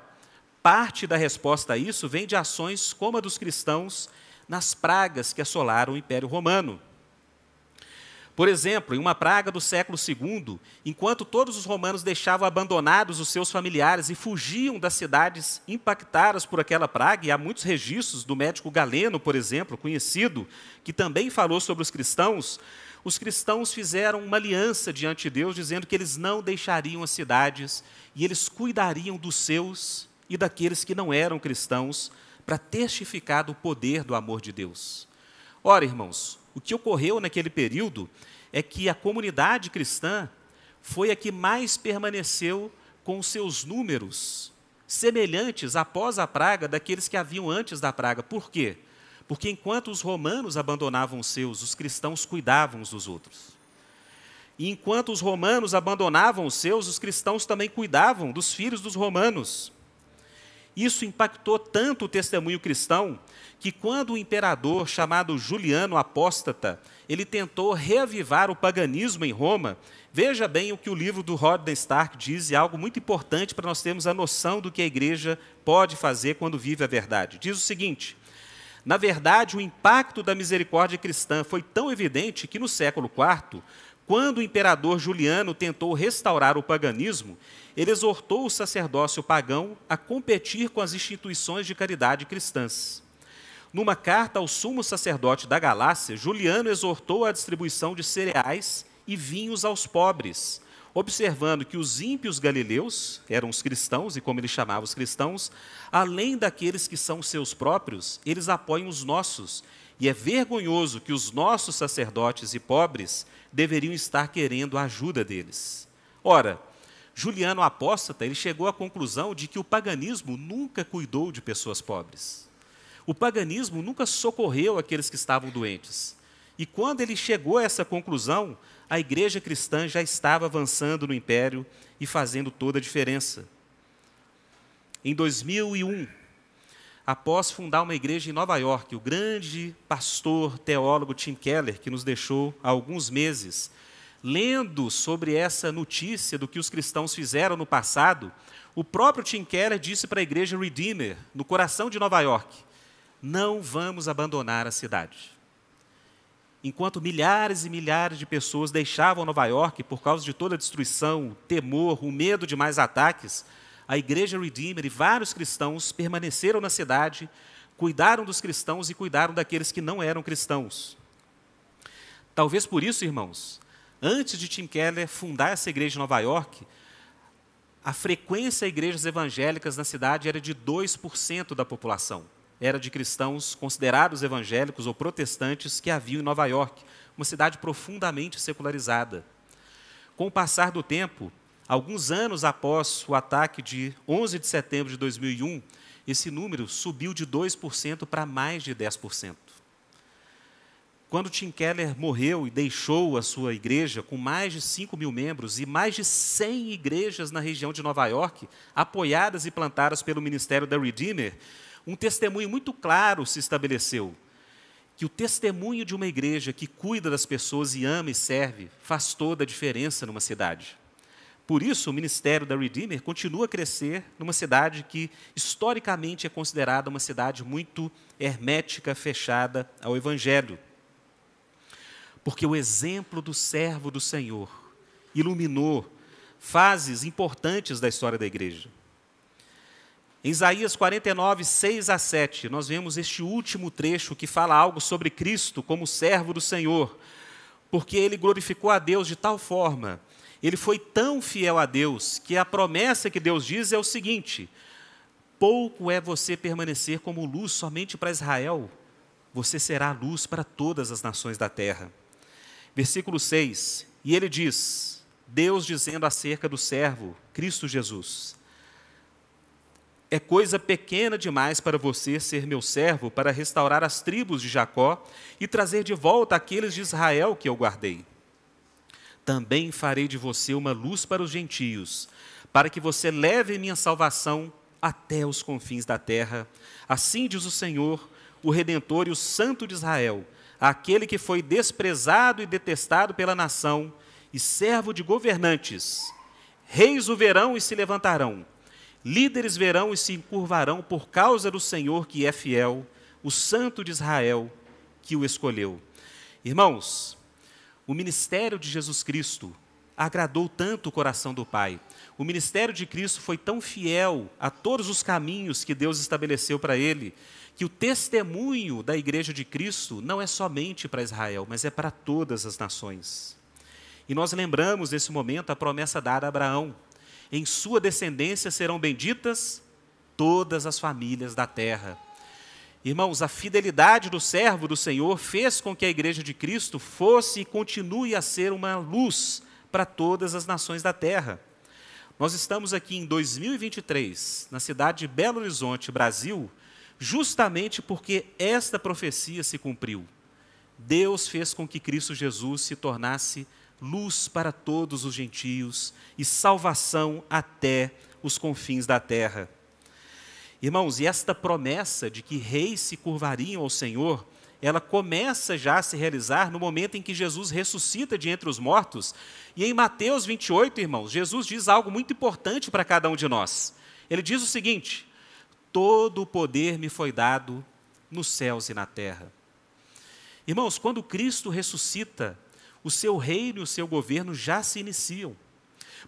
parte da resposta a isso vem de ações como a dos cristãos nas pragas que assolaram o Império Romano. Por exemplo, em uma praga do século II, enquanto todos os romanos deixavam abandonados os seus familiares e fugiam das cidades impactadas por aquela praga, e há muitos registros do médico Galeno, por exemplo, conhecido, que também falou sobre os cristãos, os cristãos fizeram uma aliança diante de Deus, dizendo que eles não deixariam as cidades e eles cuidariam dos seus e daqueles que não eram cristãos, para testificar do poder do amor de Deus. Ora, irmãos, o que ocorreu naquele período é que a comunidade cristã foi a que mais permaneceu com seus números semelhantes após a praga daqueles que haviam antes da praga. Por quê? Porque enquanto os romanos abandonavam os seus, os cristãos cuidavam uns dos outros. E enquanto os romanos abandonavam os seus, os cristãos também cuidavam dos filhos dos romanos. Isso impactou tanto o testemunho cristão que quando o imperador chamado Juliano Apóstata, ele tentou reavivar o paganismo em Roma, veja bem o que o livro do Rodney Stark diz, e algo muito importante para nós termos a noção do que a igreja pode fazer quando vive a verdade. Diz o seguinte: na verdade, o impacto da misericórdia cristã foi tão evidente que no século IV, quando o imperador Juliano tentou restaurar o paganismo, ele exortou o sacerdócio pagão a competir com as instituições de caridade cristãs. Numa carta ao sumo sacerdote da Galácia, Juliano exortou a distribuição de cereais e vinhos aos pobres, observando que os ímpios galileus, eram os cristãos, e como ele chamava os cristãos, além daqueles que são seus próprios, eles apoiam os nossos. E é vergonhoso que os nossos sacerdotes e pobres deveriam estar querendo a ajuda deles. Ora, Juliano apóstata, ele chegou à conclusão de que o paganismo nunca cuidou de pessoas pobres. O paganismo nunca socorreu aqueles que estavam doentes. E quando ele chegou a essa conclusão, a igreja cristã já estava avançando no império e fazendo toda a diferença. Em 2001, após fundar uma igreja em Nova York, o grande pastor teólogo Tim Keller, que nos deixou há alguns meses, lendo sobre essa notícia do que os cristãos fizeram no passado, o próprio Tim Keller disse para a igreja Redeemer, no coração de Nova York: não vamos abandonar a cidade. Enquanto milhares e milhares de pessoas deixavam Nova York por causa de toda a destruição, o temor, o medo de mais ataques, a igreja Redeemer e vários cristãos permaneceram na cidade, cuidaram dos cristãos e cuidaram daqueles que não eram cristãos. Talvez por isso, irmãos, antes de Tim Keller fundar essa igreja em Nova York, a frequência a igrejas evangélicas na cidade era de 2% da população era de cristãos considerados evangélicos ou protestantes que haviam em Nova York, uma cidade profundamente secularizada. Com o passar do tempo, alguns anos após o ataque de 11 de setembro de 2001, esse número subiu de 2% para mais de 10%. Quando Tim Keller morreu e deixou a sua igreja com mais de 5 mil membros e mais de 100 igrejas na região de Nova York, apoiadas e plantadas pelo Ministério da Redeemer, um testemunho muito claro se estabeleceu. Que o testemunho de uma igreja que cuida das pessoas e ama e serve faz toda a diferença numa cidade. Por isso, o ministério da Redeemer continua a crescer numa cidade que, historicamente, é considerada uma cidade muito hermética, fechada ao Evangelho. Porque o exemplo do servo do Senhor iluminou fases importantes da história da igreja. Em Isaías 49, 6 a 7, nós vemos este último trecho que fala algo sobre Cristo como servo do Senhor, porque ele glorificou a Deus de tal forma, ele foi tão fiel a Deus, que a promessa que Deus diz é o seguinte: pouco é você permanecer como luz somente para Israel, você será luz para todas as nações da terra. Versículo 6, e ele diz, Deus dizendo acerca do servo, Cristo Jesus, é coisa pequena demais para você ser meu servo para restaurar as tribos de Jacó e trazer de volta aqueles de Israel que eu guardei. Também farei de você uma luz para os gentios, para que você leve minha salvação até os confins da terra. Assim diz o Senhor, o Redentor e o Santo de Israel, aquele que foi desprezado e detestado pela nação, e servo de governantes. Reis o verão e se levantarão Líderes verão e se encurvarão por causa do Senhor que é fiel, o Santo de Israel que o escolheu. Irmãos, o ministério de Jesus Cristo agradou tanto o coração do Pai. O ministério de Cristo foi tão fiel a todos os caminhos que Deus estabeleceu para ele, que o testemunho da igreja de Cristo não é somente para Israel, mas é para todas as nações. E nós lembramos nesse momento a promessa dada a Abraão em sua descendência serão benditas todas as famílias da terra. Irmãos, a fidelidade do servo do Senhor fez com que a igreja de Cristo fosse e continue a ser uma luz para todas as nações da terra. Nós estamos aqui em 2023, na cidade de Belo Horizonte, Brasil, justamente porque esta profecia se cumpriu. Deus fez com que Cristo Jesus se tornasse luz para todos os gentios e salvação até os confins da terra. Irmãos, e esta promessa de que reis se curvariam ao Senhor, ela começa já a se realizar no momento em que Jesus ressuscita de entre os mortos. E em Mateus 28, irmãos, Jesus diz algo muito importante para cada um de nós. Ele diz o seguinte: Todo o poder me foi dado nos céus e na terra. Irmãos, quando Cristo ressuscita, o seu reino e o seu governo já se iniciam.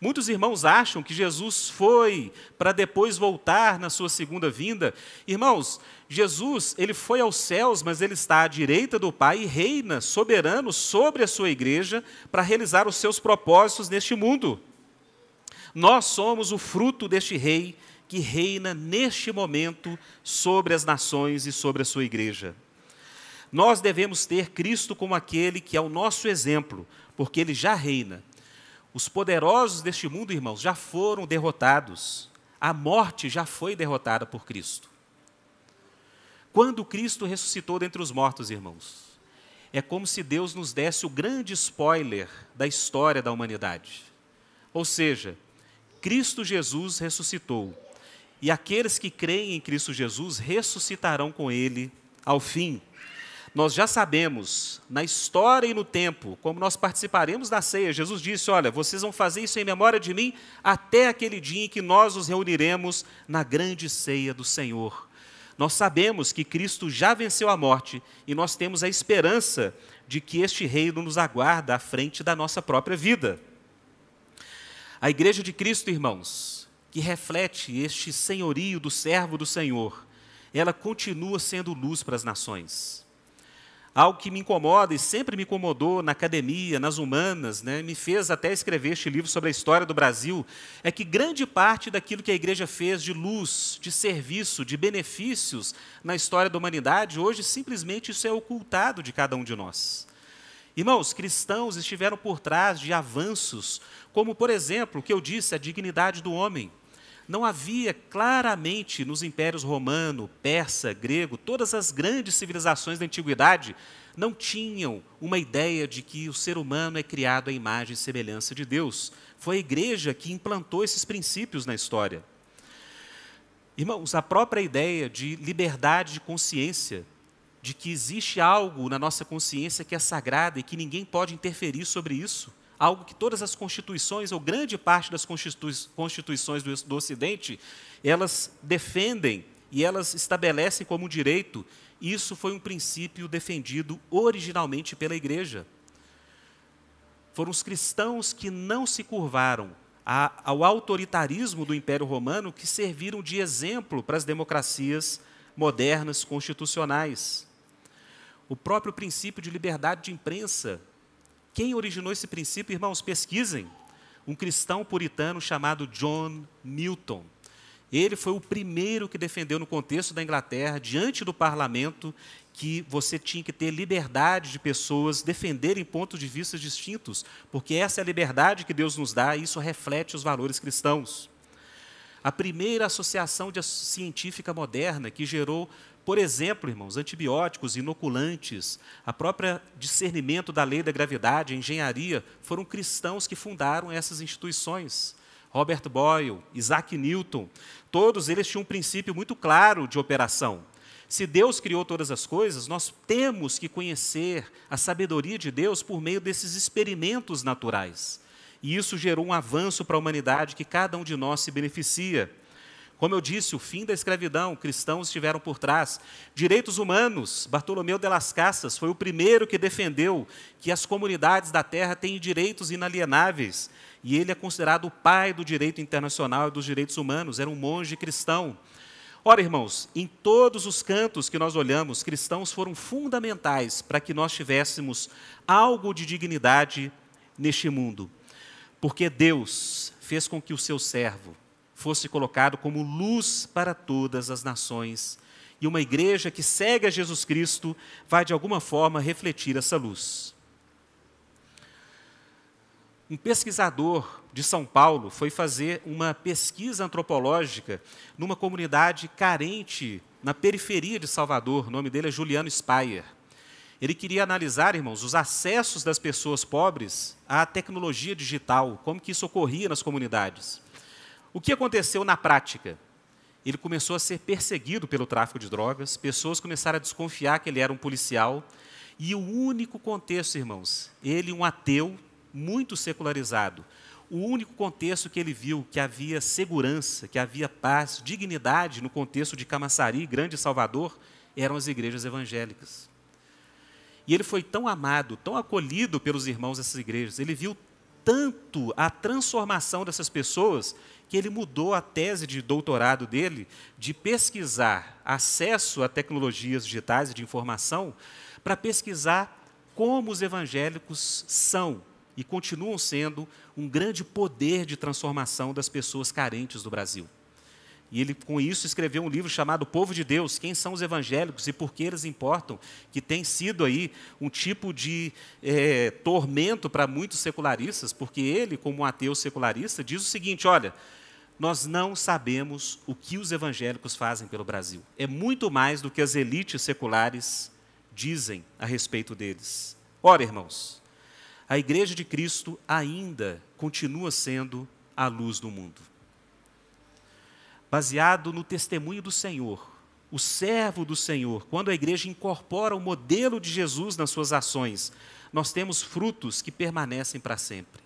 Muitos irmãos acham que Jesus foi para depois voltar na sua segunda vinda. Irmãos, Jesus, ele foi aos céus, mas ele está à direita do Pai e reina soberano sobre a sua igreja para realizar os seus propósitos neste mundo. Nós somos o fruto deste rei que reina neste momento sobre as nações e sobre a sua igreja. Nós devemos ter Cristo como aquele que é o nosso exemplo, porque ele já reina. Os poderosos deste mundo, irmãos, já foram derrotados. A morte já foi derrotada por Cristo. Quando Cristo ressuscitou dentre os mortos, irmãos, é como se Deus nos desse o grande spoiler da história da humanidade. Ou seja, Cristo Jesus ressuscitou e aqueles que creem em Cristo Jesus ressuscitarão com ele ao fim. Nós já sabemos, na história e no tempo, como nós participaremos da ceia, Jesus disse: Olha, vocês vão fazer isso em memória de mim até aquele dia em que nós nos reuniremos na grande ceia do Senhor. Nós sabemos que Cristo já venceu a morte e nós temos a esperança de que este reino nos aguarda à frente da nossa própria vida. A igreja de Cristo, irmãos, que reflete este senhorio do servo do Senhor, ela continua sendo luz para as nações. Algo que me incomoda e sempre me incomodou na academia, nas humanas, né, me fez até escrever este livro sobre a história do Brasil, é que grande parte daquilo que a igreja fez de luz, de serviço, de benefícios na história da humanidade, hoje simplesmente isso é ocultado de cada um de nós. Irmãos, cristãos estiveram por trás de avanços, como, por exemplo, o que eu disse, a dignidade do homem não havia claramente nos impérios romano, persa, grego, todas as grandes civilizações da antiguidade não tinham uma ideia de que o ser humano é criado à imagem e semelhança de Deus. Foi a igreja que implantou esses princípios na história. Irmãos, a própria ideia de liberdade de consciência, de que existe algo na nossa consciência que é sagrado e que ninguém pode interferir sobre isso, algo que todas as constituições, ou grande parte das constituições do, do Ocidente, elas defendem e elas estabelecem como direito. Isso foi um princípio defendido originalmente pela Igreja. Foram os cristãos que não se curvaram ao autoritarismo do Império Romano que serviram de exemplo para as democracias modernas constitucionais. O próprio princípio de liberdade de imprensa quem originou esse princípio, irmãos? Pesquisem. Um cristão puritano chamado John Milton. Ele foi o primeiro que defendeu no contexto da Inglaterra, diante do parlamento, que você tinha que ter liberdade de pessoas defenderem pontos de vista distintos, porque essa é a liberdade que Deus nos dá e isso reflete os valores cristãos. A primeira associação científica moderna que gerou por exemplo, irmãos, antibióticos, inoculantes, a própria discernimento da lei da gravidade, a engenharia, foram cristãos que fundaram essas instituições. Robert Boyle, Isaac Newton, todos eles tinham um princípio muito claro de operação. Se Deus criou todas as coisas, nós temos que conhecer a sabedoria de Deus por meio desses experimentos naturais. E isso gerou um avanço para a humanidade que cada um de nós se beneficia. Como eu disse, o fim da escravidão, cristãos estiveram por trás. Direitos humanos, Bartolomeu de las Casas foi o primeiro que defendeu que as comunidades da terra têm direitos inalienáveis. E ele é considerado o pai do direito internacional e dos direitos humanos, era um monge cristão. Ora, irmãos, em todos os cantos que nós olhamos, cristãos foram fundamentais para que nós tivéssemos algo de dignidade neste mundo. Porque Deus fez com que o seu servo, fosse colocado como luz para todas as nações. E uma igreja que segue a Jesus Cristo vai, de alguma forma, refletir essa luz. Um pesquisador de São Paulo foi fazer uma pesquisa antropológica numa comunidade carente na periferia de Salvador. O nome dele é Juliano Speyer. Ele queria analisar, irmãos, os acessos das pessoas pobres à tecnologia digital, como que isso ocorria nas comunidades. O que aconteceu na prática? Ele começou a ser perseguido pelo tráfico de drogas, pessoas começaram a desconfiar que ele era um policial, e o único contexto, irmãos, ele, um ateu, muito secularizado, o único contexto que ele viu que havia segurança, que havia paz, dignidade no contexto de Camaçari, Grande Salvador, eram as igrejas evangélicas. E ele foi tão amado, tão acolhido pelos irmãos dessas igrejas, ele viu tanto a transformação dessas pessoas que ele mudou a tese de doutorado dele de pesquisar acesso a tecnologias digitais e de informação para pesquisar como os evangélicos são e continuam sendo um grande poder de transformação das pessoas carentes do Brasil. E ele, com isso, escreveu um livro chamado Povo de Deus: Quem são os evangélicos e por que eles importam? Que tem sido aí um tipo de é, tormento para muitos secularistas, porque ele, como um ateu secularista, diz o seguinte: olha, nós não sabemos o que os evangélicos fazem pelo Brasil. É muito mais do que as elites seculares dizem a respeito deles. Ora, irmãos, a Igreja de Cristo ainda continua sendo a luz do mundo baseado no testemunho do Senhor, o servo do Senhor, quando a igreja incorpora o modelo de Jesus nas suas ações, nós temos frutos que permanecem para sempre.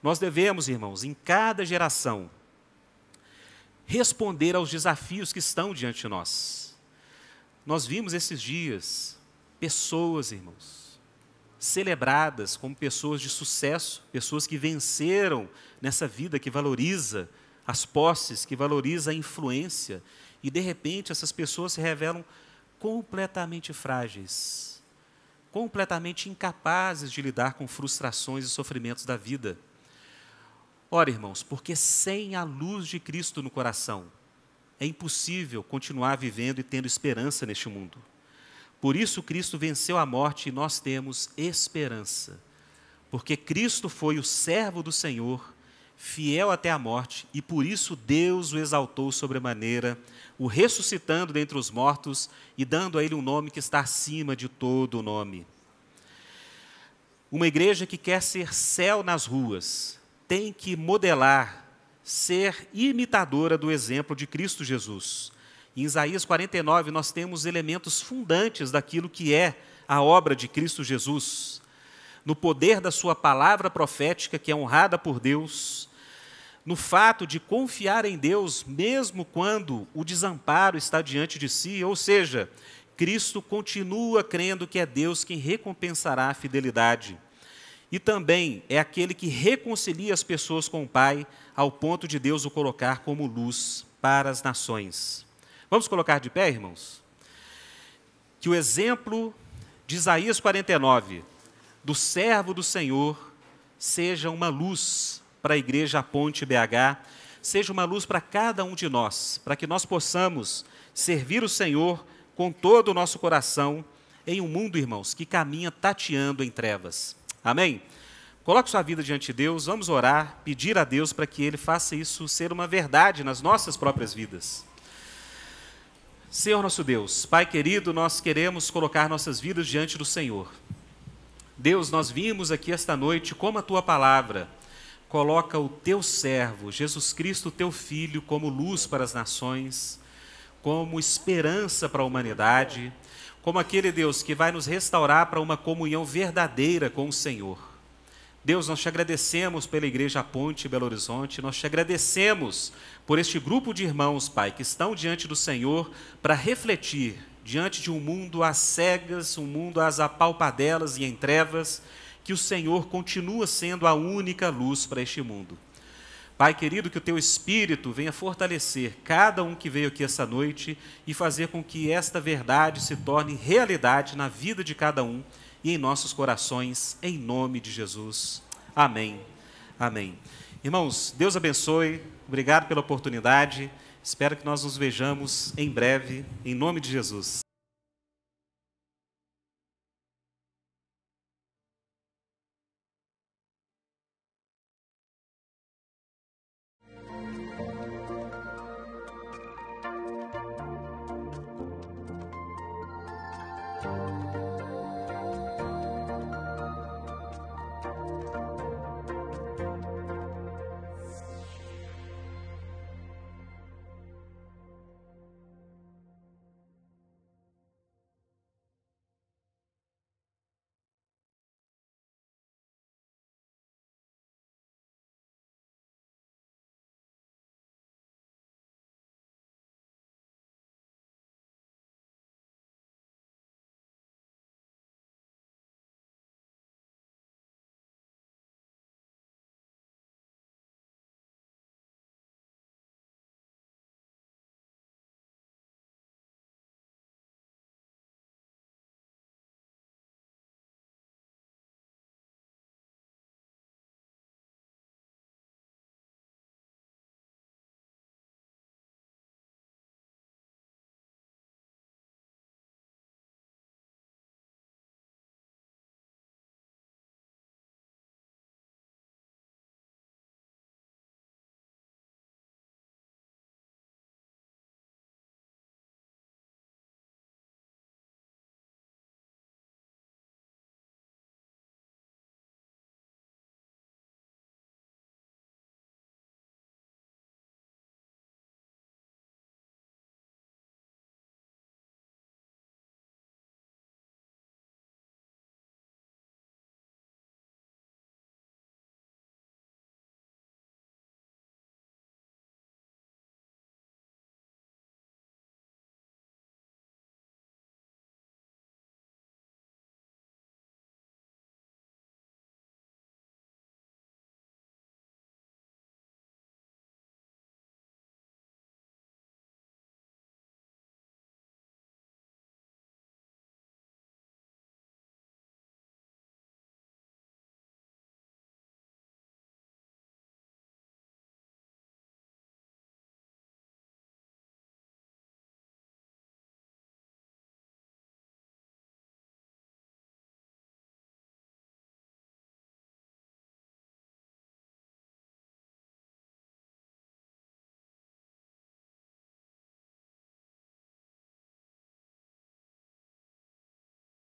Nós devemos, irmãos, em cada geração, responder aos desafios que estão diante de nós. Nós vimos esses dias pessoas, irmãos, celebradas como pessoas de sucesso, pessoas que venceram nessa vida que valoriza as posses, que valoriza a influência, e de repente essas pessoas se revelam completamente frágeis, completamente incapazes de lidar com frustrações e sofrimentos da vida. Ora, irmãos, porque sem a luz de Cristo no coração, é impossível continuar vivendo e tendo esperança neste mundo. Por isso, Cristo venceu a morte e nós temos esperança. Porque Cristo foi o servo do Senhor fiel até a morte, e por isso Deus o exaltou sobremaneira, o ressuscitando dentre os mortos e dando a ele um nome que está acima de todo o nome. Uma igreja que quer ser céu nas ruas tem que modelar, ser imitadora do exemplo de Cristo Jesus. Em Isaías 49, nós temos elementos fundantes daquilo que é a obra de Cristo Jesus. No poder da sua palavra profética, que é honrada por Deus, no fato de confiar em Deus, mesmo quando o desamparo está diante de si, ou seja, Cristo continua crendo que é Deus quem recompensará a fidelidade. E também é aquele que reconcilia as pessoas com o Pai, ao ponto de Deus o colocar como luz para as nações. Vamos colocar de pé, irmãos? Que o exemplo de Isaías 49, do servo do Senhor, seja uma luz para a igreja Ponte BH, seja uma luz para cada um de nós, para que nós possamos servir o Senhor com todo o nosso coração em um mundo, irmãos, que caminha tateando em trevas. Amém? Coloque sua vida diante de Deus, vamos orar, pedir a Deus para que Ele faça isso ser uma verdade nas nossas próprias vidas. Senhor nosso Deus, Pai querido, nós queremos colocar nossas vidas diante do Senhor. Deus, nós vimos aqui esta noite como a tua palavra coloca o teu servo, Jesus Cristo, teu filho, como luz para as nações, como esperança para a humanidade, como aquele Deus que vai nos restaurar para uma comunhão verdadeira com o Senhor. Deus, nós te agradecemos pela Igreja Ponte Belo Horizonte, nós te agradecemos por este grupo de irmãos, Pai, que estão diante do Senhor para refletir diante de um mundo às cegas, um mundo às apalpadelas e em trevas, que o Senhor continua sendo a única luz para este mundo. Pai querido, que o teu Espírito venha fortalecer cada um que veio aqui essa noite e fazer com que esta verdade se torne realidade na vida de cada um e em nossos corações, em nome de Jesus. Amém. Amém. Irmãos, Deus abençoe, obrigado pela oportunidade. Espero que nós nos vejamos em breve, em nome de Jesus.